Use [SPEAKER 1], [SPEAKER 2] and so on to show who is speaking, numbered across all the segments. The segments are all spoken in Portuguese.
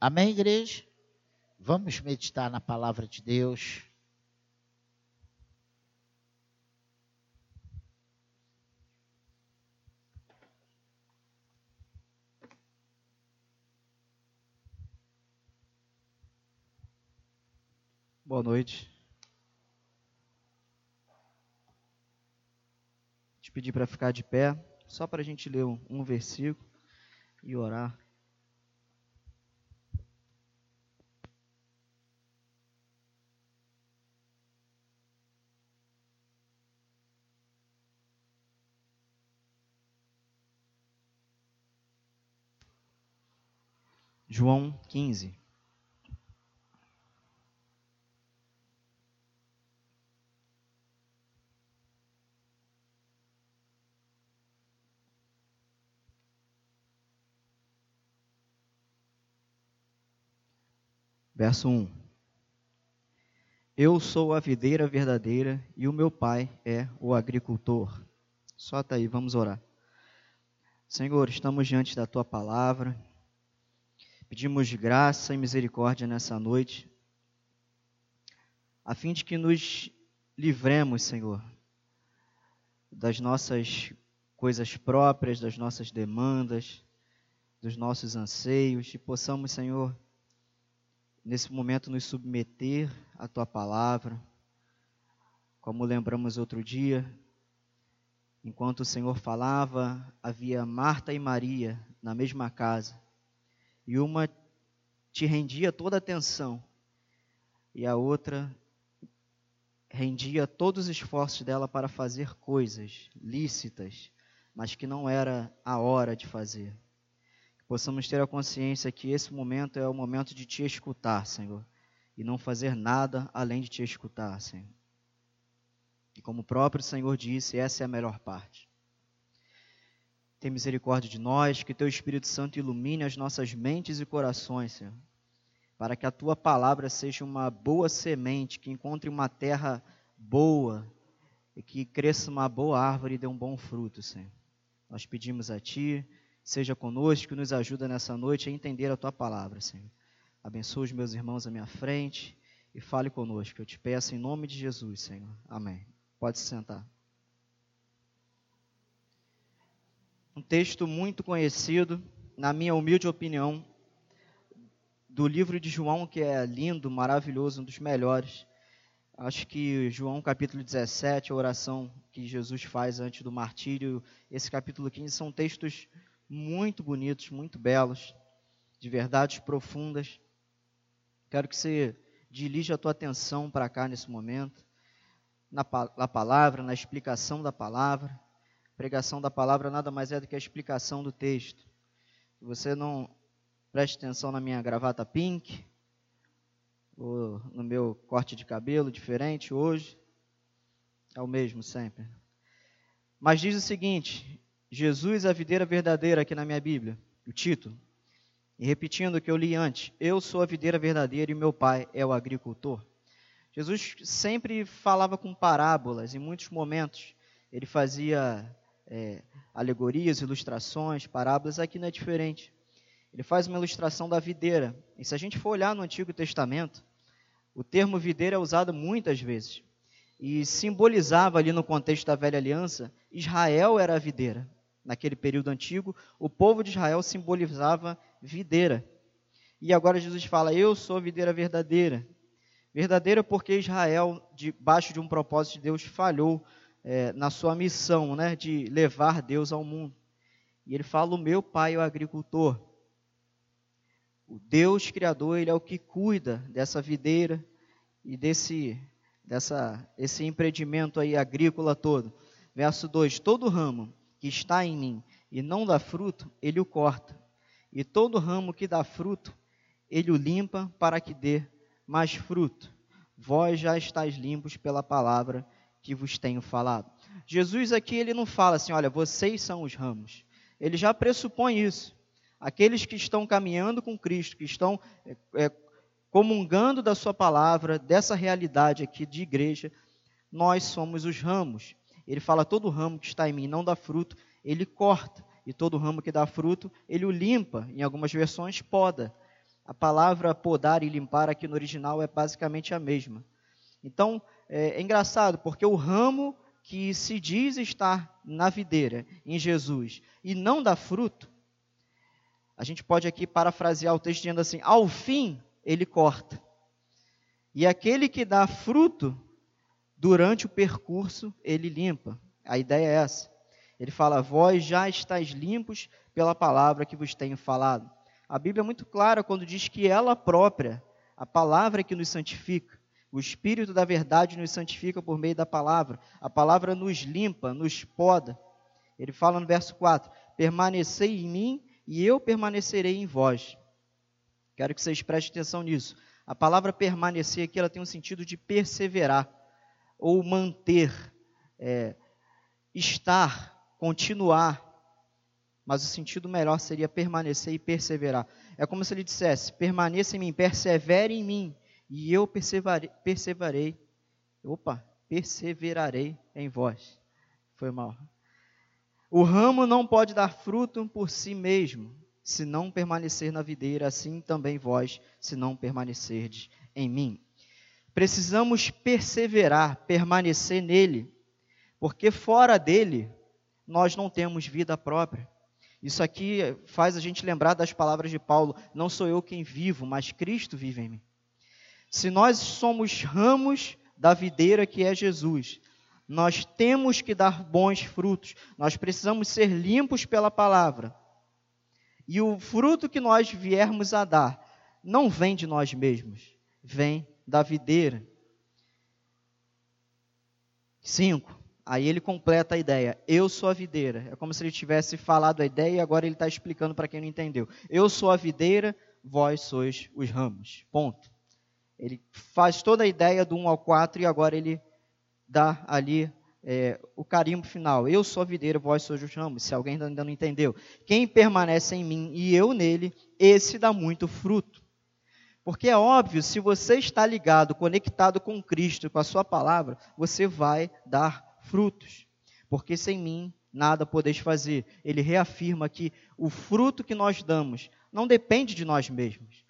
[SPEAKER 1] Amém, igreja? Vamos meditar na palavra de Deus.
[SPEAKER 2] Boa noite. Te pedir para ficar de pé, só para a gente ler um, um versículo e orar. João 15. Verso 1: Eu sou a videira verdadeira e o meu pai é o agricultor. Só tá aí, vamos orar. Senhor, estamos diante da tua palavra. Pedimos graça e misericórdia nessa noite, a fim de que nos livremos, Senhor, das nossas coisas próprias, das nossas demandas, dos nossos anseios, e possamos, Senhor, nesse momento nos submeter à tua palavra. Como lembramos outro dia, enquanto o Senhor falava, havia Marta e Maria na mesma casa, e uma te rendia toda a atenção, e a outra rendia todos os esforços dela para fazer coisas lícitas, mas que não era a hora de fazer possamos ter a consciência que esse momento é o momento de te escutar, Senhor, e não fazer nada além de te escutar, Senhor. E como o próprio Senhor disse, essa é a melhor parte. Tem misericórdia de nós, que teu Espírito Santo ilumine as nossas mentes e corações, Senhor, para que a tua palavra seja uma boa semente, que encontre uma terra boa e que cresça uma boa árvore e dê um bom fruto, Senhor. Nós pedimos a ti seja conosco, nos ajuda nessa noite a entender a tua palavra, Senhor. Abençoa os meus irmãos à minha frente e fale conosco. Eu te peço em nome de Jesus, Senhor. Amém. Pode se sentar. Um texto muito conhecido, na minha humilde opinião, do livro de João, que é lindo, maravilhoso, um dos melhores. Acho que João capítulo 17, a oração que Jesus faz antes do martírio, esse capítulo 15 são textos muito bonitos, muito belos, de verdades profundas. Quero que você dirija a tua atenção para cá nesse momento, na, na palavra, na explicação da palavra. Pregação da palavra nada mais é do que a explicação do texto. Você não preste atenção na minha gravata pink, ou no meu corte de cabelo diferente hoje, é o mesmo sempre. Mas diz o seguinte: Jesus, a videira verdadeira, aqui na minha Bíblia, o título. E repetindo o que eu li antes, eu sou a videira verdadeira e meu pai é o agricultor. Jesus sempre falava com parábolas, em muitos momentos ele fazia é, alegorias, ilustrações, parábolas, aqui não é diferente. Ele faz uma ilustração da videira. E se a gente for olhar no Antigo Testamento, o termo videira é usado muitas vezes. E simbolizava ali no contexto da velha aliança, Israel era a videira naquele período antigo, o povo de Israel simbolizava videira. E agora Jesus fala: Eu sou a videira verdadeira. Verdadeira porque Israel, debaixo de um propósito de Deus, falhou é, na sua missão né, de levar Deus ao mundo. E ele fala: O meu pai é o agricultor. O Deus Criador, ele é o que cuida dessa videira e desse dessa, esse empreendimento aí agrícola todo. Verso 2: Todo ramo que está em mim e não dá fruto, ele o corta. E todo ramo que dá fruto, ele o limpa para que dê mais fruto. Vós já estáis limpos pela palavra que vos tenho falado. Jesus aqui ele não fala assim, olha, vocês são os ramos. Ele já pressupõe isso. Aqueles que estão caminhando com Cristo, que estão é, é, comungando da sua palavra, dessa realidade aqui de igreja, nós somos os ramos. Ele fala: todo ramo que está em mim não dá fruto, ele corta. E todo ramo que dá fruto, ele o limpa. Em algumas versões, poda. A palavra podar e limpar aqui no original é basicamente a mesma. Então, é, é engraçado, porque o ramo que se diz estar na videira, em Jesus, e não dá fruto, a gente pode aqui parafrasear o texto dizendo assim: ao fim ele corta. E aquele que dá fruto, durante o percurso, ele limpa. A ideia é essa. Ele fala: Vós já estáis limpos pela palavra que vos tenho falado. A Bíblia é muito clara quando diz que ela própria, a palavra que nos santifica, o Espírito da verdade nos santifica por meio da palavra. A palavra nos limpa, nos poda. Ele fala no verso 4: Permanecei em mim e eu permanecerei em vós. Quero que vocês prestem atenção nisso. A palavra permanecer aqui ela tem um sentido de perseverar ou manter, é, estar, continuar. Mas o sentido melhor seria permanecer e perseverar. É como se ele dissesse: permaneça em mim, persevere em mim, e eu perseverarei. perseverarei opa, perseverarei em vós. Foi mal. O ramo não pode dar fruto por si mesmo, se não permanecer na videira, assim também vós, se não permanecerdes em mim. Precisamos perseverar, permanecer nele, porque fora dele nós não temos vida própria. Isso aqui faz a gente lembrar das palavras de Paulo: não sou eu quem vivo, mas Cristo vive em mim. Se nós somos ramos da videira que é Jesus, nós temos que dar bons frutos, nós precisamos ser limpos pela palavra. E o fruto que nós viermos a dar não vem de nós mesmos, vem da videira. Cinco. Aí ele completa a ideia. Eu sou a videira. É como se ele tivesse falado a ideia e agora ele está explicando para quem não entendeu. Eu sou a videira, vós sois os ramos. Ponto. Ele faz toda a ideia do 1 ao 4 e agora ele dá ali é, o carimbo final. Eu sou a videira, vós sois os ramos. Se alguém ainda não entendeu. Quem permanece em mim e eu nele, esse dá muito fruto. Porque é óbvio, se você está ligado, conectado com Cristo, com a sua palavra, você vai dar frutos. Porque sem mim nada podeis fazer. Ele reafirma que o fruto que nós damos não depende de nós mesmos.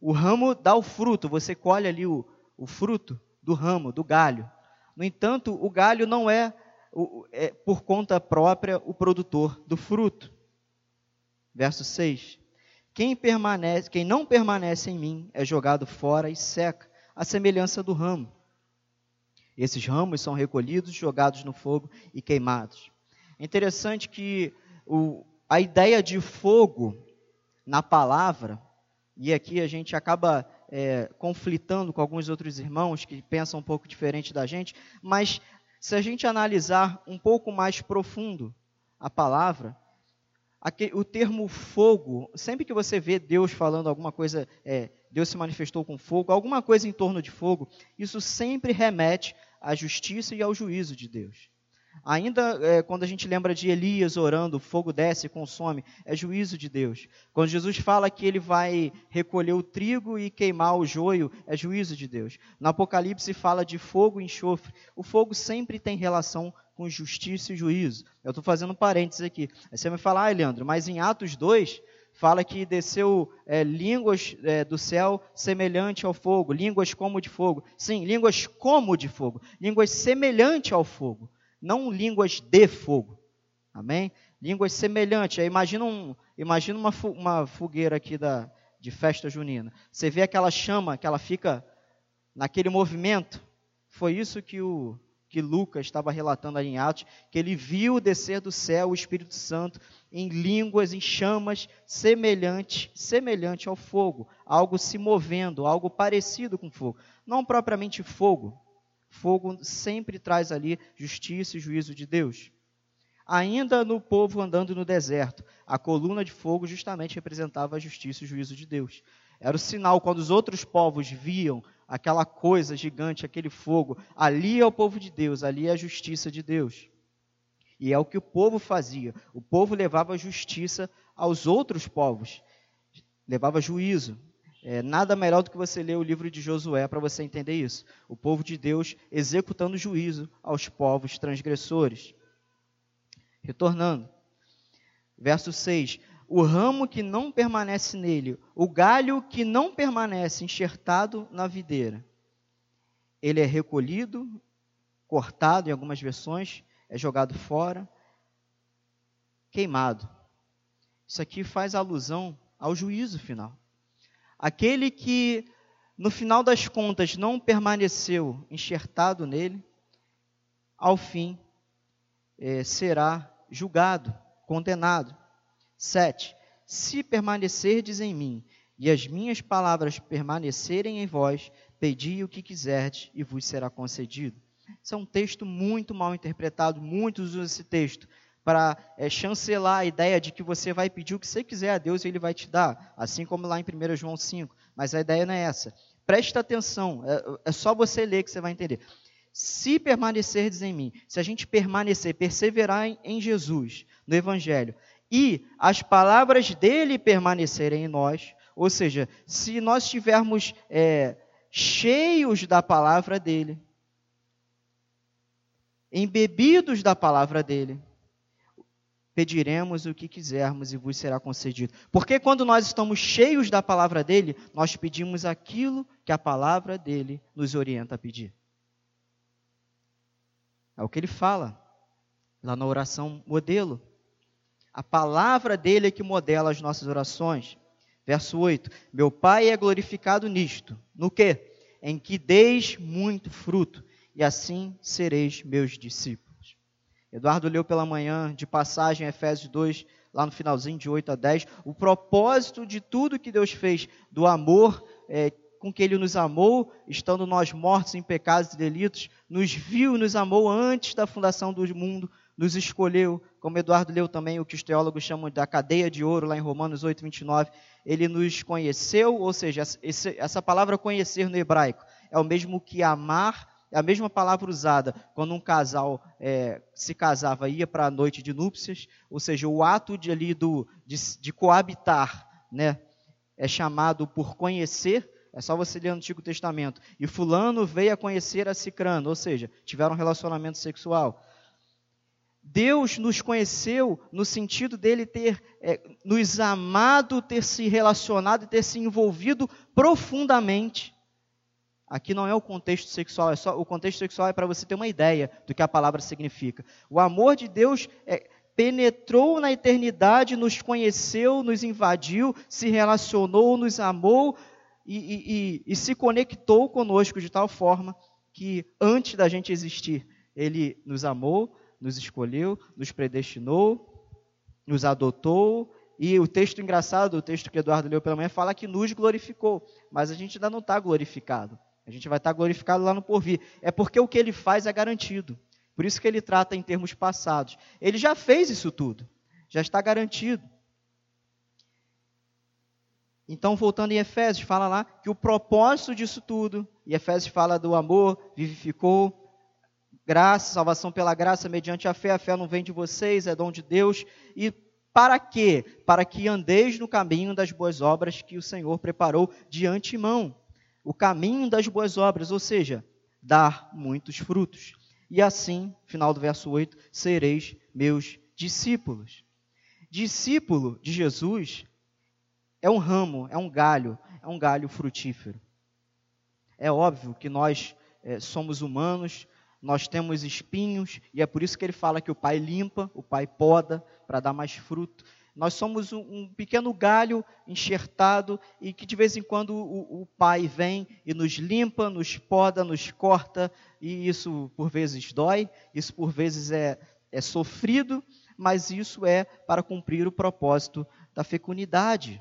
[SPEAKER 2] O ramo dá o fruto, você colhe ali o, o fruto do ramo, do galho. No entanto, o galho não é, é por conta própria o produtor do fruto. Verso 6. Quem, permanece, quem não permanece em mim é jogado fora e seca, a semelhança do ramo. Esses ramos são recolhidos, jogados no fogo e queimados. É interessante que o, a ideia de fogo na palavra, e aqui a gente acaba é, conflitando com alguns outros irmãos que pensam um pouco diferente da gente, mas se a gente analisar um pouco mais profundo a palavra, o termo fogo, sempre que você vê Deus falando alguma coisa, é, Deus se manifestou com fogo, alguma coisa em torno de fogo, isso sempre remete à justiça e ao juízo de Deus. Ainda é, quando a gente lembra de Elias orando, o fogo desce e consome, é juízo de Deus. Quando Jesus fala que ele vai recolher o trigo e queimar o joio, é juízo de Deus. No Apocalipse fala de fogo e enxofre. O fogo sempre tem relação com justiça e juízo. Eu estou fazendo um parênteses aqui. Aí você vai falar, ah, Leandro, mas em Atos 2 fala que desceu é, línguas é, do céu semelhante ao fogo, línguas como de fogo. Sim, línguas como de fogo, línguas semelhante ao fogo não línguas de fogo. Amém? Línguas semelhantes. Imagina, um, imagina uma, uma fogueira aqui da, de festa junina. Você vê aquela chama que ela fica naquele movimento. Foi isso que o que Lucas estava relatando ali em Atos, que ele viu descer do céu o Espírito Santo em línguas, em chamas semelhante, semelhante ao fogo, algo se movendo, algo parecido com fogo, não propriamente fogo, Fogo sempre traz ali justiça e juízo de Deus. Ainda no povo andando no deserto, a coluna de fogo justamente representava a justiça e o juízo de Deus. Era o sinal quando os outros povos viam aquela coisa gigante, aquele fogo, ali é o povo de Deus, ali é a justiça de Deus. E é o que o povo fazia. O povo levava justiça aos outros povos, levava juízo. É, nada melhor do que você ler o livro de Josué para você entender isso. O povo de Deus executando juízo aos povos transgressores. Retornando, verso 6: o ramo que não permanece nele, o galho que não permanece enxertado na videira. Ele é recolhido, cortado em algumas versões, é jogado fora, queimado. Isso aqui faz alusão ao juízo final. Aquele que, no final das contas, não permaneceu enxertado nele, ao fim é, será julgado, condenado. 7. Se permanecerdes em mim e as minhas palavras permanecerem em vós, pedi o que quiserdes e vos será concedido. Isso é um texto muito mal interpretado, muitos usam esse texto para é, chancelar a ideia de que você vai pedir o que você quiser a Deus e Ele vai te dar, assim como lá em 1 João 5. Mas a ideia não é essa. Presta atenção, é, é só você ler que você vai entender. Se permanecerdes em mim, se a gente permanecer, perseverar em, em Jesus, no Evangelho, e as palavras dele permanecerem em nós, ou seja, se nós estivermos é, cheios da palavra dele, embebidos da palavra dele, pediremos o que quisermos e vos será concedido. Porque quando nós estamos cheios da palavra dele, nós pedimos aquilo que a palavra dele nos orienta a pedir. É o que ele fala lá na oração modelo. A palavra dele é que modela as nossas orações. Verso 8: Meu Pai é glorificado nisto. No que? Em que deis muito fruto, e assim sereis meus discípulos. Eduardo leu pela manhã, de passagem, Efésios 2, lá no finalzinho, de 8 a 10, o propósito de tudo que Deus fez, do amor é, com que Ele nos amou, estando nós mortos em pecados e delitos, nos viu e nos amou antes da fundação do mundo, nos escolheu, como Eduardo leu também o que os teólogos chamam da cadeia de ouro, lá em Romanos 8, 29. Ele nos conheceu, ou seja, essa palavra conhecer no hebraico é o mesmo que amar, a mesma palavra usada quando um casal é, se casava ia para a noite de núpcias, ou seja, o ato de, ali do, de, de coabitar, né, é chamado por conhecer, é só você ler no Antigo Testamento. E fulano veio a conhecer a Cicrano, ou seja, tiveram um relacionamento sexual. Deus nos conheceu no sentido dele ter é, nos amado, ter se relacionado e ter se envolvido profundamente. Aqui não é o contexto sexual, é só o contexto sexual é para você ter uma ideia do que a palavra significa. O amor de Deus é, penetrou na eternidade, nos conheceu, nos invadiu, se relacionou, nos amou e, e, e, e se conectou conosco de tal forma que antes da gente existir, Ele nos amou, nos escolheu, nos predestinou, nos adotou. E o texto engraçado, o texto que Eduardo leu pela manhã, fala que nos glorificou. Mas a gente ainda não está glorificado. A gente vai estar glorificado lá no porvir. É porque o que ele faz é garantido. Por isso que ele trata em termos passados. Ele já fez isso tudo. Já está garantido. Então, voltando em Efésios, fala lá que o propósito disso tudo, e Efésios fala do amor, vivificou, Graça, salvação pela graça, mediante a fé. A fé não vem de vocês, é dom de Deus. E para quê? Para que andeis no caminho das boas obras que o Senhor preparou de antemão. O caminho das boas obras, ou seja, dar muitos frutos. E assim, final do verso 8, sereis meus discípulos. Discípulo de Jesus é um ramo, é um galho, é um galho frutífero. É óbvio que nós é, somos humanos, nós temos espinhos, e é por isso que ele fala que o pai limpa, o pai poda, para dar mais fruto. Nós somos um, um, pequeno galho enxertado e que de vez em quando o, o pai vem e nos limpa, nos poda, nos corta, e isso por vezes dói, isso por vezes é, é sofrido, mas isso é para cumprir o propósito da fecundidade,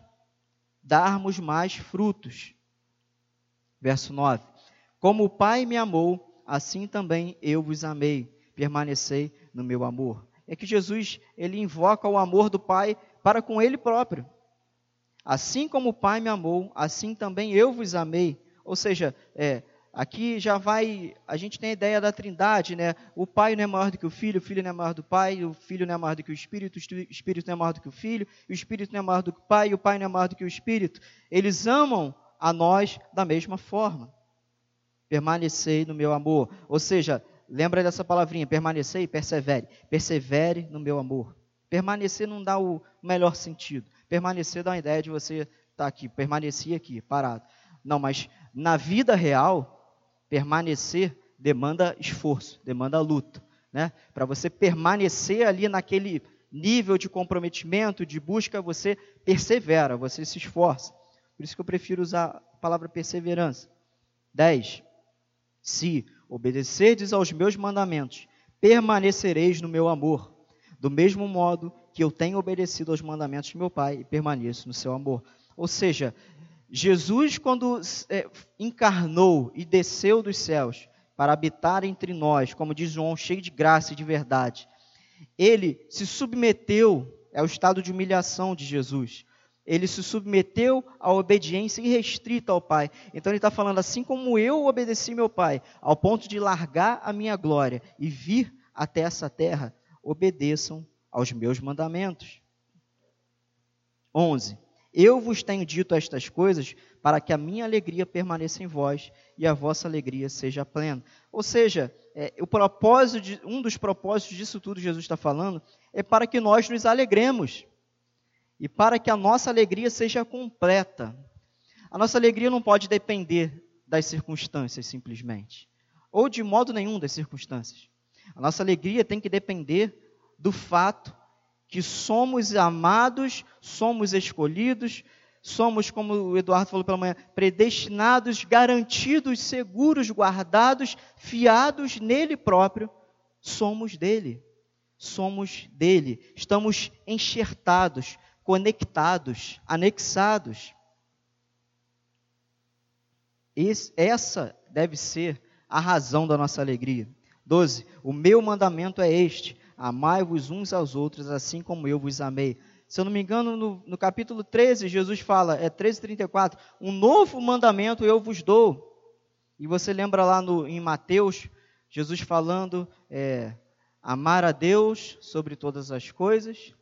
[SPEAKER 2] darmos mais frutos. Verso 9: Como o Pai me amou, assim também eu vos amei, permanecei no meu amor. É que Jesus, ele invoca o amor do Pai para com ele próprio. Assim como o Pai me amou, assim também eu vos amei. Ou seja, é, aqui já vai, a gente tem a ideia da trindade, né? O Pai não é maior do que o Filho, o Filho não é maior do Pai, o Filho não é maior do que o Espírito, o Espírito não é maior do que o Filho, o Espírito não é maior do que o Pai, o Pai não é maior do que o Espírito. Eles amam a nós da mesma forma permanecei no meu amor. Ou seja, lembra dessa palavrinha, permanecer e persevere. Persevere no meu amor. Permanecer não dá o melhor sentido. Permanecer dá uma ideia de você estar tá aqui, permanecer aqui, parado. Não, mas na vida real, permanecer demanda esforço, demanda luta. Né? Para você permanecer ali naquele nível de comprometimento, de busca, você persevera, você se esforça. Por isso que eu prefiro usar a palavra perseverança. 10. Se obedecerdes aos meus mandamentos, permanecereis no meu amor, do mesmo modo que eu tenho obedecido aos mandamentos de meu Pai e permaneço no seu amor. Ou seja, Jesus, quando é, encarnou e desceu dos céus para habitar entre nós, como diz João, cheio de graça e de verdade, ele se submeteu, é o estado de humilhação de Jesus. Ele se submeteu à obediência irrestrita ao Pai. Então ele está falando assim como eu obedeci meu Pai, ao ponto de largar a minha glória e vir até essa terra, obedeçam aos meus mandamentos. 11. Eu vos tenho dito estas coisas para que a minha alegria permaneça em vós e a vossa alegria seja plena. Ou seja, é, o propósito de, um dos propósitos disso tudo Jesus está falando é para que nós nos alegremos e para que a nossa alegria seja completa. A nossa alegria não pode depender das circunstâncias simplesmente, ou de modo nenhum das circunstâncias. A nossa alegria tem que depender do fato que somos amados, somos escolhidos, somos, como o Eduardo falou pela manhã, predestinados, garantidos, seguros, guardados, fiados nele próprio. Somos dele. Somos dele. Estamos enxertados, conectados, anexados. Esse, essa deve ser a razão da nossa alegria. 12. O meu mandamento é este: Amai-vos uns aos outros, assim como eu vos amei. Se eu não me engano, no, no capítulo 13, Jesus fala, é 13, 34, um novo mandamento eu vos dou. E você lembra lá no, em Mateus, Jesus falando, é, amar a Deus sobre todas as coisas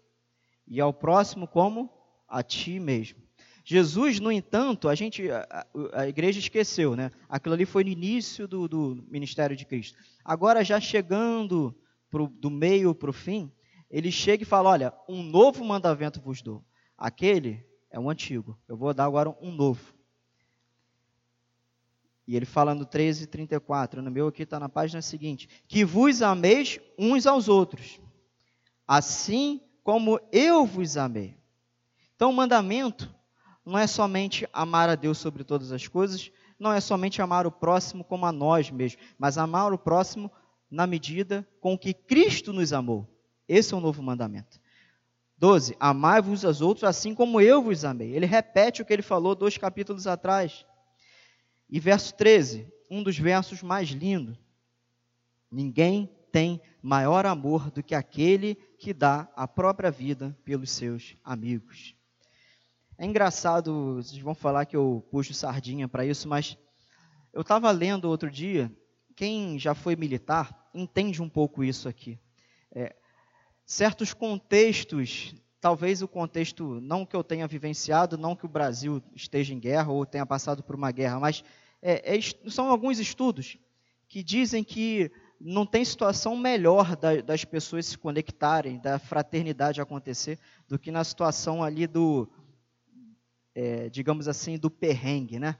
[SPEAKER 2] e ao próximo como a ti mesmo. Jesus, no entanto, a gente, a, a, igreja esqueceu, né? Aquilo ali foi no início do, do ministério de Cristo. Agora, já chegando pro, do meio para o fim, ele chega e fala: Olha, um novo mandamento vos dou. Aquele é um antigo. Eu vou dar agora um novo. E ele fala no 13, 34. No meu aqui está na página seguinte: Que vos ameis uns aos outros, assim como eu vos amei. Então, o mandamento não é somente amar a Deus sobre todas as coisas, não é somente amar o próximo como a nós mesmos, mas amar o próximo na medida com que Cristo nos amou. Esse é o novo mandamento. 12. Amai-vos aos outros assim como eu vos amei. Ele repete o que ele falou dois capítulos atrás. E verso 13, um dos versos mais lindos. Ninguém tem maior amor do que aquele que dá a própria vida pelos seus amigos. É engraçado, vocês vão falar que eu puxo sardinha para isso, mas eu estava lendo outro dia, quem já foi militar entende um pouco isso aqui. É, certos contextos, talvez o contexto, não que eu tenha vivenciado, não que o Brasil esteja em guerra ou tenha passado por uma guerra, mas é, é, são alguns estudos que dizem que não tem situação melhor da, das pessoas se conectarem, da fraternidade acontecer, do que na situação ali do, é, digamos assim, do perrengue, né?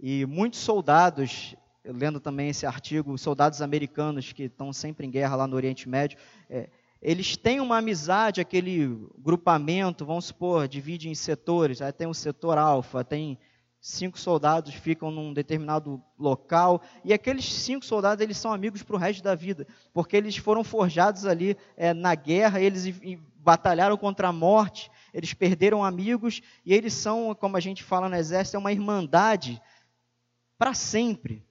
[SPEAKER 2] E muitos soldados lendo também esse artigo, soldados americanos que estão sempre em guerra lá no Oriente Médio, é, eles têm uma amizade, aquele grupamento, vamos supor, divide em setores, aí tem o setor alfa, tem cinco soldados ficam num determinado local, e aqueles cinco soldados, eles são amigos para o resto da vida, porque eles foram forjados ali é, na guerra, eles e, batalharam contra a morte, eles perderam amigos, e eles são, como a gente fala no exército, é uma irmandade para sempre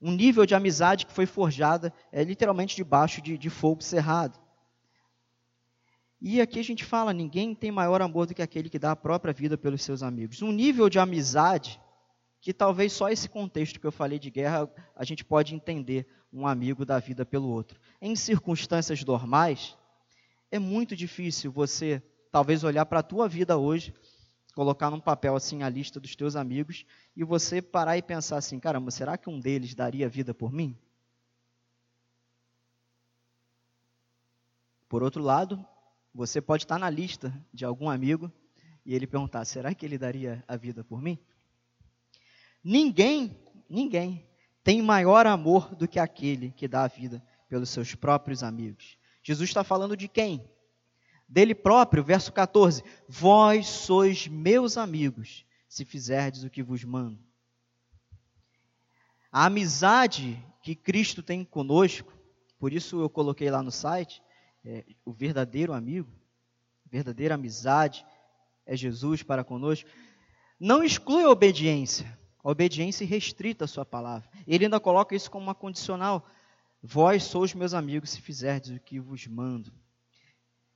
[SPEAKER 2] um nível de amizade que foi forjada é, literalmente debaixo de, de fogo cerrado. E aqui a gente fala: ninguém tem maior amor do que aquele que dá a própria vida pelos seus amigos. Um nível de amizade que talvez só esse contexto que eu falei de guerra a gente pode entender um amigo da vida pelo outro. Em circunstâncias normais, é muito difícil você talvez olhar para a tua vida hoje colocar num papel assim a lista dos teus amigos e você parar e pensar assim, caramba, será que um deles daria vida por mim? Por outro lado, você pode estar na lista de algum amigo e ele perguntar: será que ele daria a vida por mim? Ninguém, ninguém tem maior amor do que aquele que dá a vida pelos seus próprios amigos. Jesus está falando de quem? Dele próprio, verso 14: Vós sois meus amigos, se fizerdes o que vos mando. A amizade que Cristo tem conosco, por isso eu coloquei lá no site, é, o verdadeiro amigo, verdadeira amizade é Jesus para conosco, não exclui a obediência, a obediência restrita à sua palavra. Ele ainda coloca isso como uma condicional. Vós sois meus amigos se fizerdes o que vos mando.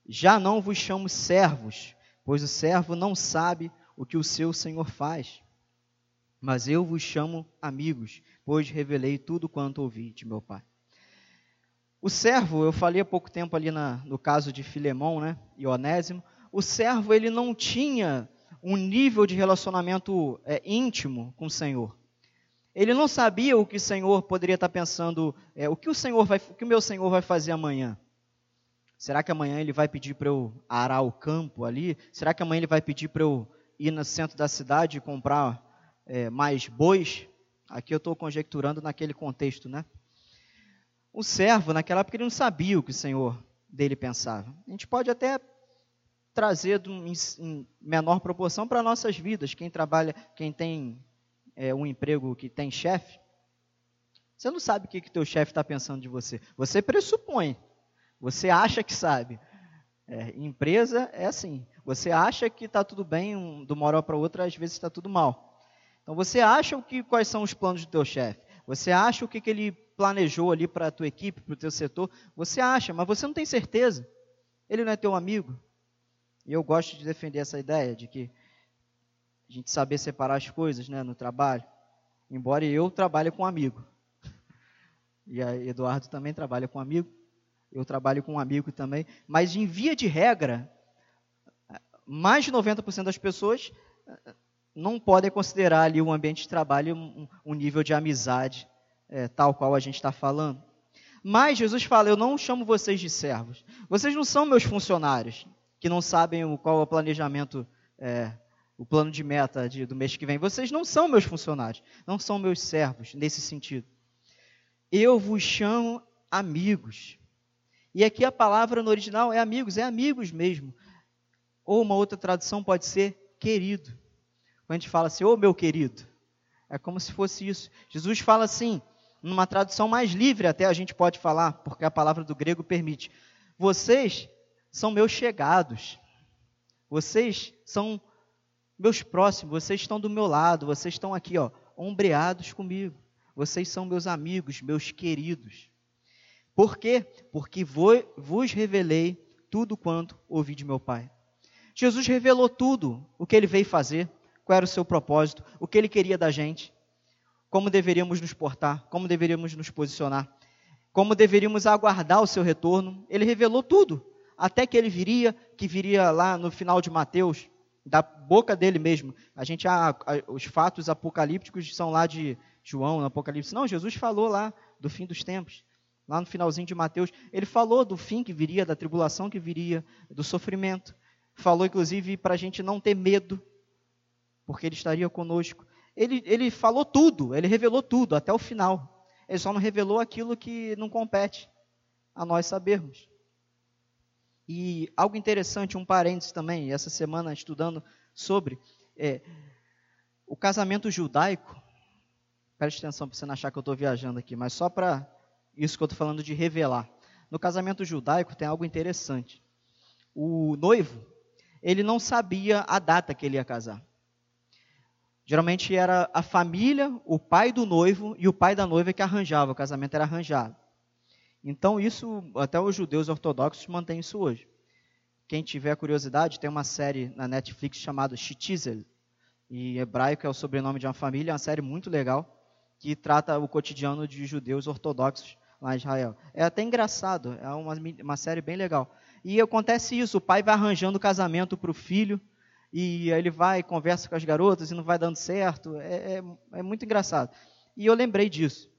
[SPEAKER 2] Já não vos chamo servos, pois o servo não sabe o que o seu senhor faz. Mas eu vos chamo amigos, pois revelei tudo quanto ouvi de meu pai. O servo, eu falei há pouco tempo ali na, no caso de Filemão né, e Onésimo, o servo ele não tinha um nível de relacionamento é, íntimo com o Senhor. Ele não sabia o que o Senhor poderia estar pensando, é, o que o Senhor vai, o que o meu Senhor vai fazer amanhã. Será que amanhã ele vai pedir para eu arar o campo ali? Será que amanhã ele vai pedir para eu ir no centro da cidade e comprar é, mais bois? Aqui eu estou conjecturando naquele contexto, né? O servo, naquela época, ele não sabia o que o Senhor dele pensava. A gente pode até trazer em menor proporção para nossas vidas. Quem trabalha, quem tem é, um emprego que tem chefe, você não sabe o que que teu chefe está pensando de você. Você pressupõe. Você acha que sabe. É, empresa é assim. Você acha que está tudo bem, um, de uma hora para outra, às vezes está tudo mal. Então você acha o que, quais são os planos do teu chefe. Você acha o que, que ele planejou ali para a tua equipe, para o teu setor, você acha, mas você não tem certeza. Ele não é teu amigo. E eu gosto de defender essa ideia de que a gente saber separar as coisas né, no trabalho. Embora eu trabalhe com um amigo. E a Eduardo também trabalha com um amigo. Eu trabalho com um amigo também. Mas em via de regra, mais de 90% das pessoas não podem considerar ali o ambiente de trabalho um, um nível de amizade é, tal qual a gente está falando. Mas Jesus fala: Eu não chamo vocês de servos. Vocês não são meus funcionários, que não sabem qual é o planejamento, é, o plano de meta de, do mês que vem. Vocês não são meus funcionários, não são meus servos, nesse sentido. Eu vos chamo amigos. E aqui a palavra no original é amigos, é amigos mesmo. Ou uma outra tradução pode ser querido. Quando a gente fala assim, ô oh, meu querido, é como se fosse isso. Jesus fala assim: numa tradução mais livre, até a gente pode falar, porque a palavra do grego permite. Vocês são meus chegados. Vocês são meus próximos, vocês estão do meu lado, vocês estão aqui, ó, ombreados comigo. Vocês são meus amigos, meus queridos. Por quê? Porque vos revelei tudo quanto ouvi de meu Pai. Jesus revelou tudo o que ele veio fazer, qual era o seu propósito, o que ele queria da gente como deveríamos nos portar, como deveríamos nos posicionar, como deveríamos aguardar o seu retorno. Ele revelou tudo, até que ele viria, que viria lá no final de Mateus, da boca dele mesmo. A gente ah, os fatos apocalípticos são lá de João, no Apocalipse. Não, Jesus falou lá do fim dos tempos. Lá no finalzinho de Mateus, ele falou do fim que viria, da tribulação que viria, do sofrimento. Falou, inclusive, para a gente não ter medo, porque ele estaria conosco ele, ele falou tudo, ele revelou tudo até o final. Ele só não revelou aquilo que não compete a nós sabermos. E algo interessante, um parênteses também, essa semana estudando sobre é, o casamento judaico. Preste atenção para você não achar que eu estou viajando aqui, mas só para isso que eu estou falando de revelar. No casamento judaico tem algo interessante. O noivo, ele não sabia a data que ele ia casar. Geralmente era a família, o pai do noivo e o pai da noiva que arranjava, o casamento era arranjado. Então isso, até os judeus ortodoxos mantêm isso hoje. Quem tiver curiosidade, tem uma série na Netflix chamada Shitizel, em hebraico é o sobrenome de uma família, é uma série muito legal, que trata o cotidiano de judeus ortodoxos lá em Israel. É até engraçado, é uma, uma série bem legal. E acontece isso, o pai vai arranjando o casamento para o filho, e aí ele vai, conversa com as garotas e não vai dando certo. É, é, é, muito engraçado. E eu lembrei disso.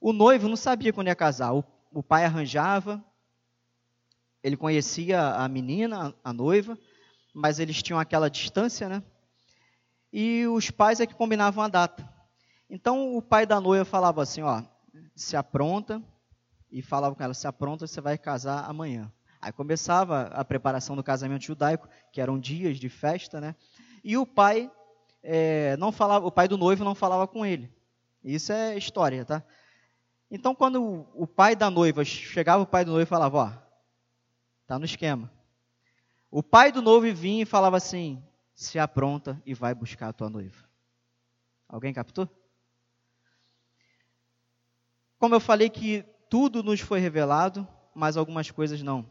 [SPEAKER 2] O noivo não sabia quando ia casar. O, o pai arranjava, ele conhecia a menina, a noiva, mas eles tinham aquela distância, né? E os pais é que combinavam a data. Então o pai da noiva falava assim, ó, se apronta e falava com ela, se apronta, você vai casar amanhã. Aí começava a preparação do casamento judaico, que eram dias de festa, né? E o pai é, não falava, o pai do noivo não falava com ele. Isso é história, tá? Então quando o, o pai da noiva chegava, o pai do noivo falava, ó, tá no esquema. O pai do noivo vinha e falava assim, se apronta e vai buscar a tua noiva. Alguém captou? Como eu falei que tudo nos foi revelado, mas algumas coisas não.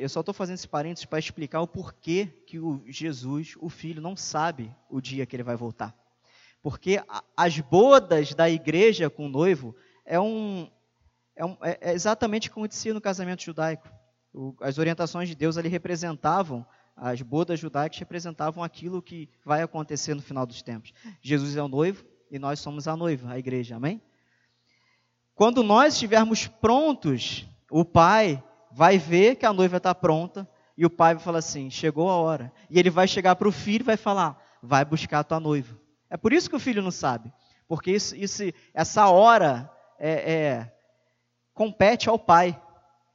[SPEAKER 2] Eu só estou fazendo esse parênteses para explicar o porquê que o Jesus, o Filho, não sabe o dia que ele vai voltar. Porque as bodas da igreja com o noivo é, um, é, um, é exatamente o que acontecia no casamento judaico. O, as orientações de Deus ali representavam, as bodas judaicas representavam aquilo que vai acontecer no final dos tempos. Jesus é o noivo e nós somos a noiva, a igreja, amém? Quando nós estivermos prontos, o pai vai ver que a noiva está pronta e o pai vai falar assim: chegou a hora. E ele vai chegar para o filho e vai falar: vai buscar a tua noiva. É por isso que o filho não sabe, porque isso, isso essa hora é, é, compete ao pai.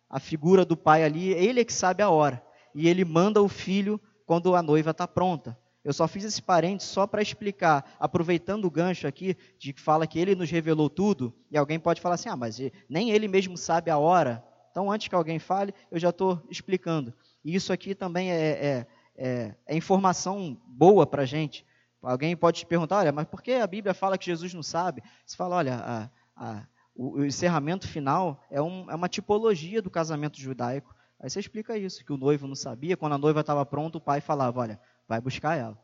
[SPEAKER 2] A figura do pai ali, ele é que sabe a hora. E ele manda o filho quando a noiva está pronta. Eu só fiz esse parênteses só para explicar, aproveitando o gancho aqui, de que fala que ele nos revelou tudo, e alguém pode falar assim, ah, mas nem ele mesmo sabe a hora. Então, antes que alguém fale, eu já estou explicando. E isso aqui também é, é, é, é informação boa para a gente. Alguém pode te perguntar, olha, mas por que a Bíblia fala que Jesus não sabe? Você fala, olha, a, a, o, o, encerramento final é, um, é uma tipologia do casamento judaico. Aí você explica isso, que o noivo não sabia, quando a noiva estava pronta, o pai falava, olha, vai buscar ela.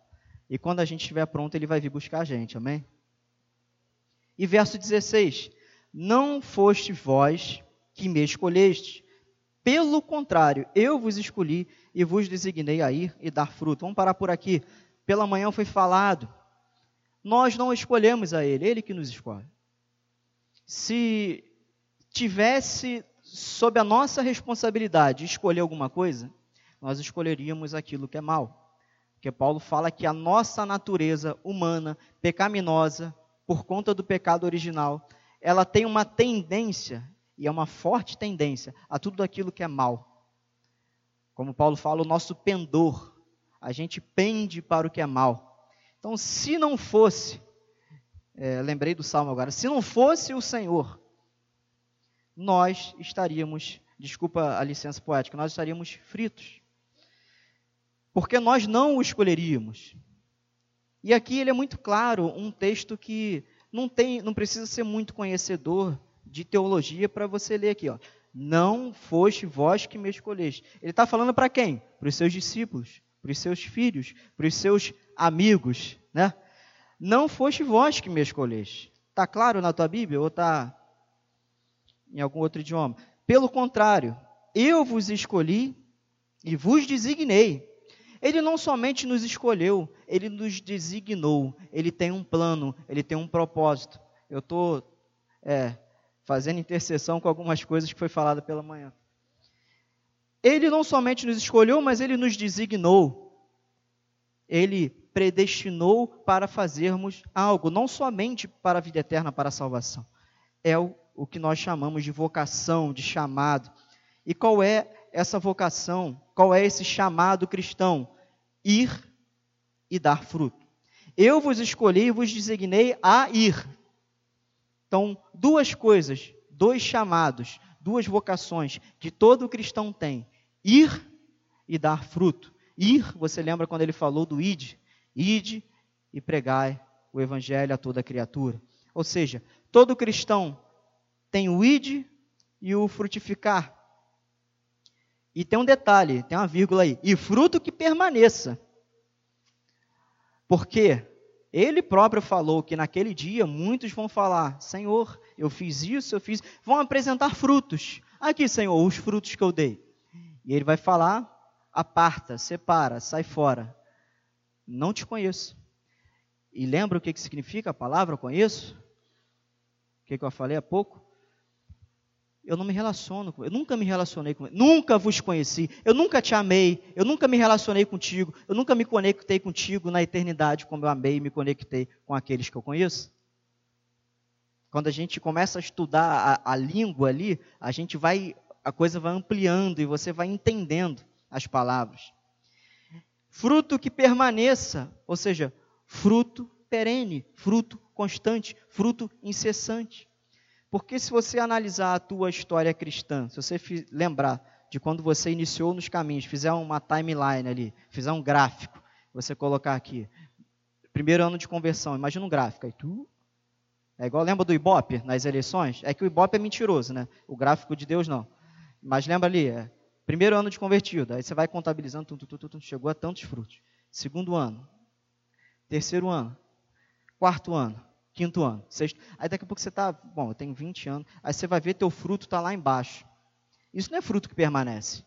[SPEAKER 2] E quando a gente estiver pronto, ele vai vir buscar a gente, amém? E verso 16: Não foste vós que me escolheste, pelo contrário, eu vos escolhi e vos designei a ir e dar fruto. Vamos parar por aqui. Pela manhã foi falado. Nós não escolhemos a Ele, Ele que nos escolhe. Se tivesse sob a nossa responsabilidade escolher alguma coisa, nós escolheríamos aquilo que é mal. Porque Paulo fala que a nossa natureza humana, pecaminosa, por conta do pecado original, ela tem uma tendência, e é uma forte tendência, a tudo aquilo que é mal. Como Paulo fala, o nosso pendor, a gente pende para o que é mal. Então, se não fosse, é, lembrei do salmo agora, se não fosse o Senhor, nós estaríamos, desculpa a licença poética, nós estaríamos fritos porque nós não o escolheríamos. E aqui ele é muito claro, um texto que não tem, não precisa ser muito conhecedor de teologia para você ler aqui, ó. Não foste vós que me escolheste. Ele está falando para quem? Para os seus discípulos, para os seus filhos, para os seus amigos, né? Não foste vós que me escolheste. Está claro na tua Bíblia ou está em algum outro idioma? Pelo contrário, eu vos escolhi e vos designei ele não somente nos escolheu, ele nos designou. Ele tem um plano, ele tem um propósito. Eu estou é, fazendo intercessão com algumas coisas que foi falada pela manhã. Ele não somente nos escolheu, mas ele nos designou. Ele predestinou para fazermos algo, não somente para a vida eterna, para a salvação. É o, o que nós chamamos de vocação, de chamado. E qual é essa vocação? Qual é esse chamado cristão? ir e dar fruto. Eu vos escolhi e vos designei a ir. Então, duas coisas, dois chamados, duas vocações que todo cristão tem: ir e dar fruto. Ir, você lembra quando ele falou do id? Ide e pregai o evangelho a toda criatura. Ou seja, todo cristão tem o id e o frutificar. E tem um detalhe, tem uma vírgula aí. E fruto que permaneça. Porque ele próprio falou que naquele dia muitos vão falar: Senhor, eu fiz isso, eu fiz. Vão apresentar frutos. Aqui, Senhor, os frutos que eu dei. E ele vai falar: aparta, separa, sai fora. Não te conheço. E lembra o que, significa a palavra conheço? O que eu falei há pouco? Eu não me relaciono com, eu nunca me relacionei com, nunca vos conheci, eu nunca te amei, eu nunca me relacionei contigo, eu nunca me conectei contigo na eternidade como eu amei e me conectei com aqueles que eu conheço. Quando a gente começa a estudar a, a língua ali, a gente vai, a coisa vai ampliando e você vai entendendo as palavras. Fruto que permaneça, ou seja, fruto perene, fruto constante, fruto incessante. Porque se você analisar a tua história cristã, se você lembrar de quando você iniciou nos caminhos, fizer uma timeline ali, fizer um gráfico, você colocar aqui, primeiro ano de conversão, imagina um gráfico, aí tu, é igual, lembra do Ibope nas eleições? É que o Ibope é mentiroso, né? O gráfico de Deus não. Mas lembra ali, é, primeiro ano de convertido, aí você vai contabilizando, tum, tum, tum, chegou a tantos frutos. Segundo ano, terceiro ano, quarto ano, quinto ano, sexto. Aí daqui a pouco você está, bom, eu tenho 20 anos, aí você vai ver teu fruto está lá embaixo. Isso não é fruto que permanece.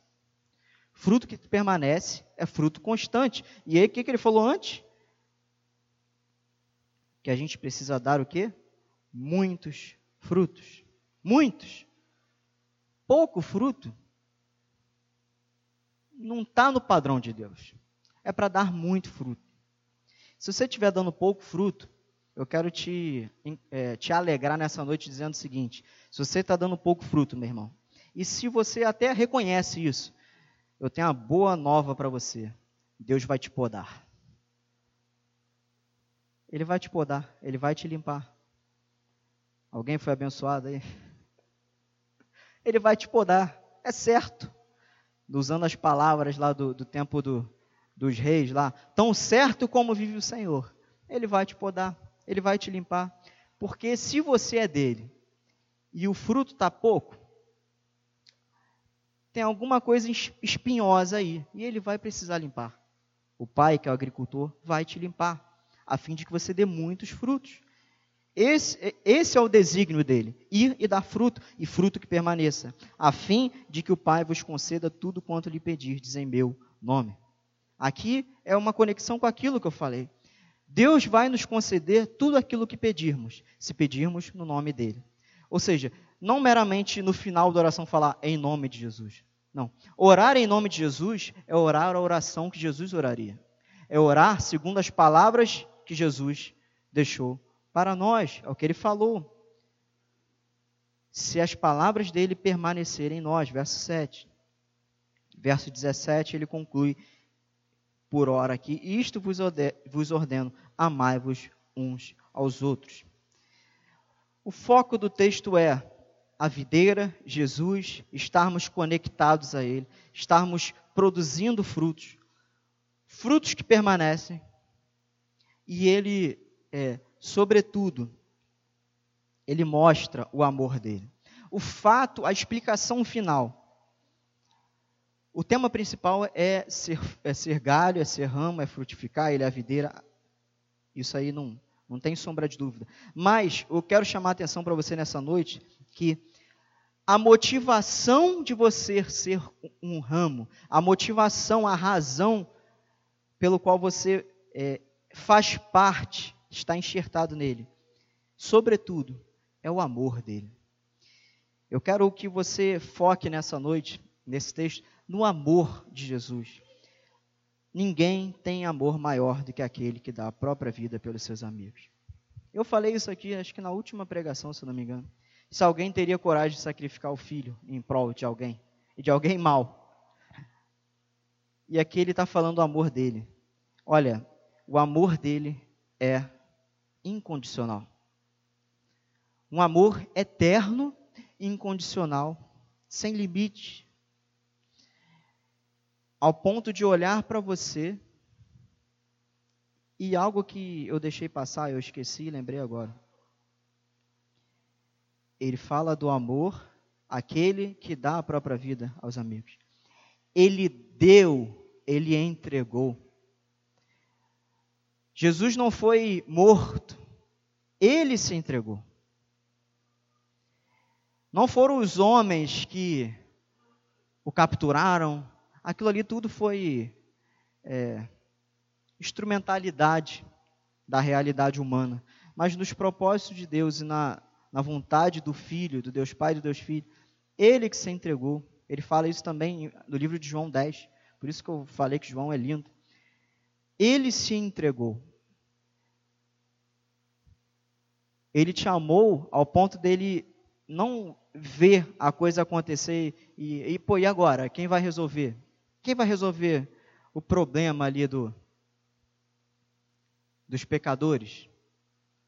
[SPEAKER 2] Fruto que permanece é fruto constante. E aí o que, que ele falou antes? Que a gente precisa dar o quê? Muitos frutos. Muitos. Pouco fruto não está no padrão de Deus. É para dar muito fruto. Se você estiver dando pouco fruto, eu quero te, é, te alegrar nessa noite dizendo o seguinte: se você está dando pouco fruto, meu irmão, e se você até reconhece isso, eu tenho uma boa nova para você. Deus vai te podar. Ele vai te podar, ele vai te limpar. Alguém foi abençoado aí? Ele vai te podar, é certo. Usando as palavras lá do, do tempo do, dos reis lá, tão certo como vive o Senhor, ele vai te podar. Ele vai te limpar. Porque se você é dele e o fruto está pouco, tem alguma coisa espinhosa aí e ele vai precisar limpar. O pai, que é o agricultor, vai te limpar, a fim de que você dê muitos frutos. Esse, esse, é o desígnio dele: ir e dar fruto, e fruto que permaneça, a fim de que o Pai vos conceda tudo quanto lhe pedirdes em meu nome. Aqui é uma conexão com aquilo que eu falei. Deus vai nos conceder tudo aquilo que pedirmos, se pedirmos no nome dele. Ou seja, não meramente no final da oração falar em nome de Jesus. Não. Orar em nome de Jesus é orar a oração que Jesus oraria. É orar segundo as palavras que Jesus deixou para nós, é o que ele falou. Se as palavras dele permanecerem em nós, verso 7. Verso 17, ele conclui: por hora aqui. Isto vos ordeno, amai-vos uns aos outros. O foco do texto é a videira, Jesus, estarmos conectados a Ele, estarmos produzindo frutos, frutos que permanecem, e Ele, é, sobretudo, Ele mostra o amor dele. O fato, a explicação final o tema principal é ser, é ser galho, é ser ramo, é frutificar, ele é a videira. Isso aí não, não tem sombra de dúvida. Mas eu quero chamar a atenção para você nessa noite que a motivação de você ser um ramo, a motivação, a razão pelo qual você é, faz parte, está enxertado nele, sobretudo, é o amor dele. Eu quero que você foque nessa noite, nesse texto, no amor de Jesus. Ninguém tem amor maior do que aquele que dá a própria vida pelos seus amigos. Eu falei isso aqui, acho que na última pregação, se não me engano. Se alguém teria coragem de sacrificar o filho em prol de alguém, e de alguém mal. E aqui ele está falando do amor dele. Olha, o amor dele é incondicional. Um amor eterno, incondicional, sem limite, ao ponto de olhar para você e algo que eu deixei passar, eu esqueci, lembrei agora. Ele fala do amor, aquele que dá a própria vida aos amigos. Ele deu, ele entregou. Jesus não foi morto, ele se entregou. Não foram os homens que o capturaram, aquilo ali tudo foi é, instrumentalidade da realidade humana. Mas nos propósitos de Deus e na, na vontade do Filho, do Deus Pai e do Deus Filho, Ele que se entregou. Ele fala isso também no livro de João 10. Por isso que eu falei que João é lindo. Ele se entregou. Ele te amou ao ponto dele não ver a coisa acontecer e, e pô, e agora? Quem vai resolver? Quem vai resolver o problema ali do dos pecadores?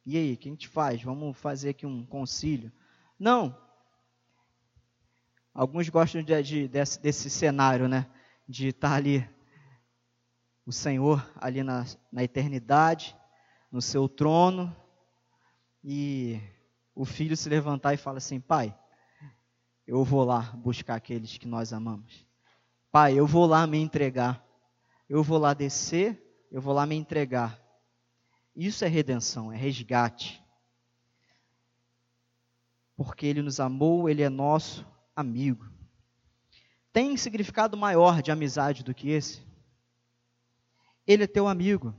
[SPEAKER 2] E aí, o que a gente faz? Vamos fazer aqui um concílio? Não. Alguns gostam de, de, desse, desse cenário, né? De estar ali, o Senhor ali na, na eternidade, no seu trono, e o filho se levantar e falar assim: Pai, eu vou lá buscar aqueles que nós amamos. Pai, eu vou lá me entregar. Eu vou lá descer, eu vou lá me entregar. Isso é redenção, é resgate. Porque Ele nos amou, Ele é nosso amigo. Tem significado maior de amizade do que esse? Ele é teu amigo.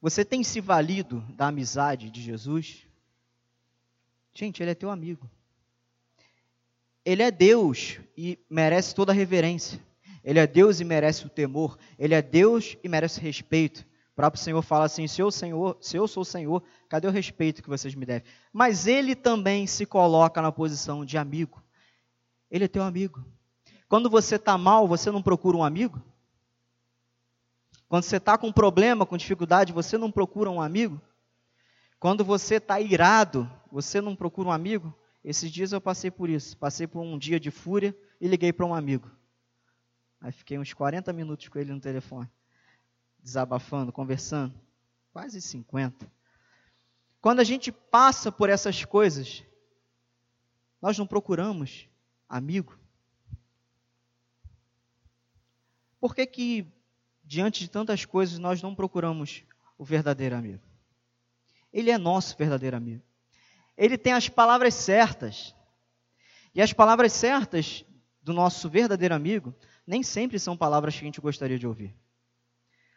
[SPEAKER 2] Você tem se valido da amizade de Jesus? Gente, ele é teu amigo. Ele é Deus e merece toda a reverência. Ele é Deus e merece o temor. Ele é Deus e merece respeito. O próprio Senhor fala assim: se eu, Senhor, se eu sou o Senhor, cadê o respeito que vocês me devem? Mas ele também se coloca na posição de amigo. Ele é teu amigo. Quando você está mal, você não procura um amigo? Quando você está com problema, com dificuldade, você não procura um amigo? Quando você está irado, você não procura um amigo? Esses dias eu passei por isso. Passei por um dia de fúria e liguei para um amigo. Aí fiquei uns 40 minutos com ele no telefone, desabafando, conversando. Quase 50. Quando a gente passa por essas coisas, nós não procuramos amigo. Por que, que diante de tantas coisas, nós não procuramos o verdadeiro amigo. Ele é nosso verdadeiro amigo. Ele tem as palavras certas. E as palavras certas do nosso verdadeiro amigo nem sempre são palavras que a gente gostaria de ouvir.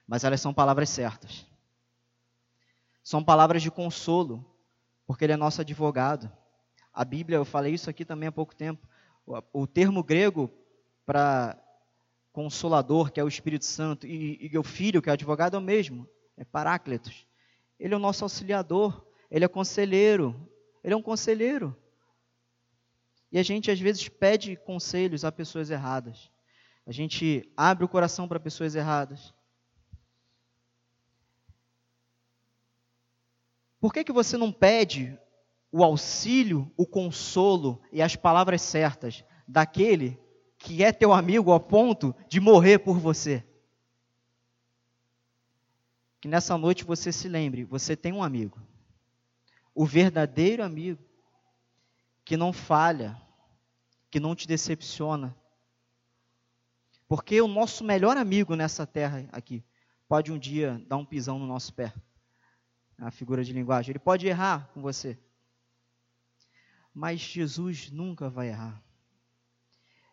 [SPEAKER 2] Mas elas são palavras certas. São palavras de consolo, porque ele é nosso advogado. A Bíblia, eu falei isso aqui também há pouco tempo. O, termo grego para Consolador, que é o Espírito Santo, e, e o Filho, que é o advogado, é o mesmo, é Paráclitos. Ele é o nosso auxiliador, ele é conselheiro, ele é um conselheiro. E a gente às vezes pede conselhos a pessoas erradas. A gente abre o coração para pessoas erradas. Por que, que você não pede o auxílio, o consolo e as palavras certas daquele que é teu amigo ao ponto de morrer por você. Que nessa noite você se lembre, você tem um amigo. O verdadeiro amigo que não falha, que não te decepciona. Porque o nosso melhor amigo nessa terra aqui pode um dia dar um pisão no nosso pé. A figura de linguagem. Ele pode errar com você. Mas Jesus nunca vai errar.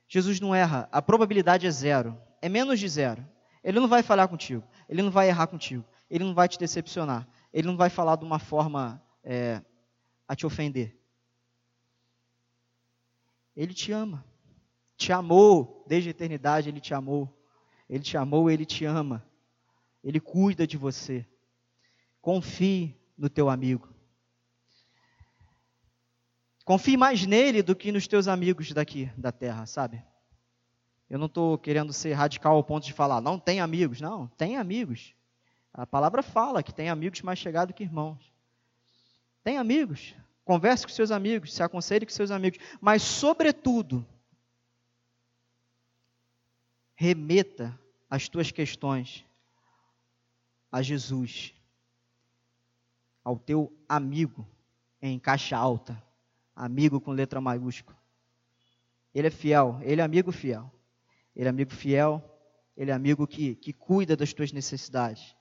[SPEAKER 2] Jesus não erra, a probabilidade é zero, é menos de zero. Ele não vai falhar contigo, ele não vai errar contigo, ele não vai te decepcionar, ele não vai falar de uma forma é, a te ofender. Ele te ama, te amou desde a eternidade, ele te amou, ele te amou, ele te ama, ele cuida de você. Confie no teu amigo. Confie mais nele do que nos teus amigos daqui da terra, sabe? Eu não estou querendo ser radical ao ponto de falar, não tem amigos. Não, tem amigos. A palavra fala que tem amigos mais chegados que irmãos. Tem amigos. Converse com seus amigos, se aconselhe com seus amigos. Mas, sobretudo, remeta as tuas questões a Jesus, ao teu amigo em caixa alta amigo com letra maiúscula. Ele é fiel, ele é amigo fiel. Ele é amigo fiel, ele é amigo que, que cuida das tuas necessidades.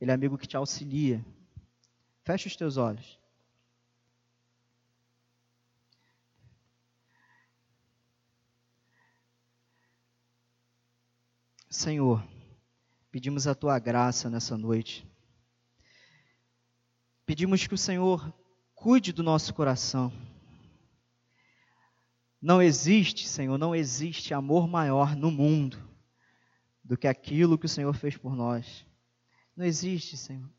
[SPEAKER 2] Ele é amigo que te auxilia. Fecha os teus olhos. Senhor, pedimos a tua graça nessa noite. Pedimos que o Senhor cuide do nosso coração. Não existe, Senhor, não existe amor maior no mundo do que aquilo que o Senhor fez por nós. Não existe, Senhor.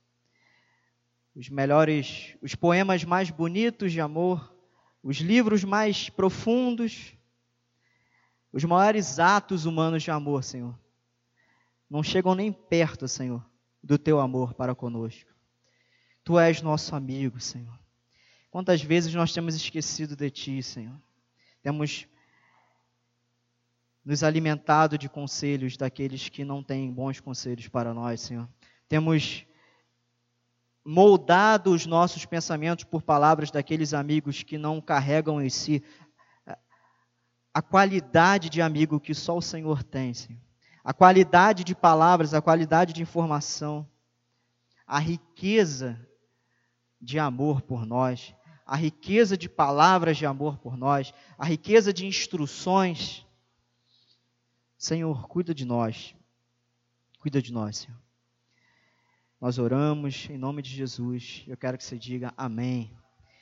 [SPEAKER 2] Os melhores, os poemas mais bonitos de amor, os livros mais profundos, os maiores atos humanos de amor, Senhor, não chegam nem perto, Senhor, do teu amor para conosco. Tu és nosso amigo, Senhor. Quantas vezes nós temos esquecido de Ti, Senhor? Temos nos alimentado de conselhos daqueles que não têm bons conselhos para nós, Senhor. Temos moldado os nossos pensamentos por palavras daqueles amigos que não carregam em si a qualidade de amigo que só o Senhor tem, Senhor. A qualidade de palavras, a qualidade de informação, a riqueza de amor por nós, a riqueza de palavras de amor por nós, a riqueza de instruções. Senhor, cuida de nós. Cuida de nós, Senhor. Nós oramos em nome de Jesus. Eu quero que você diga amém.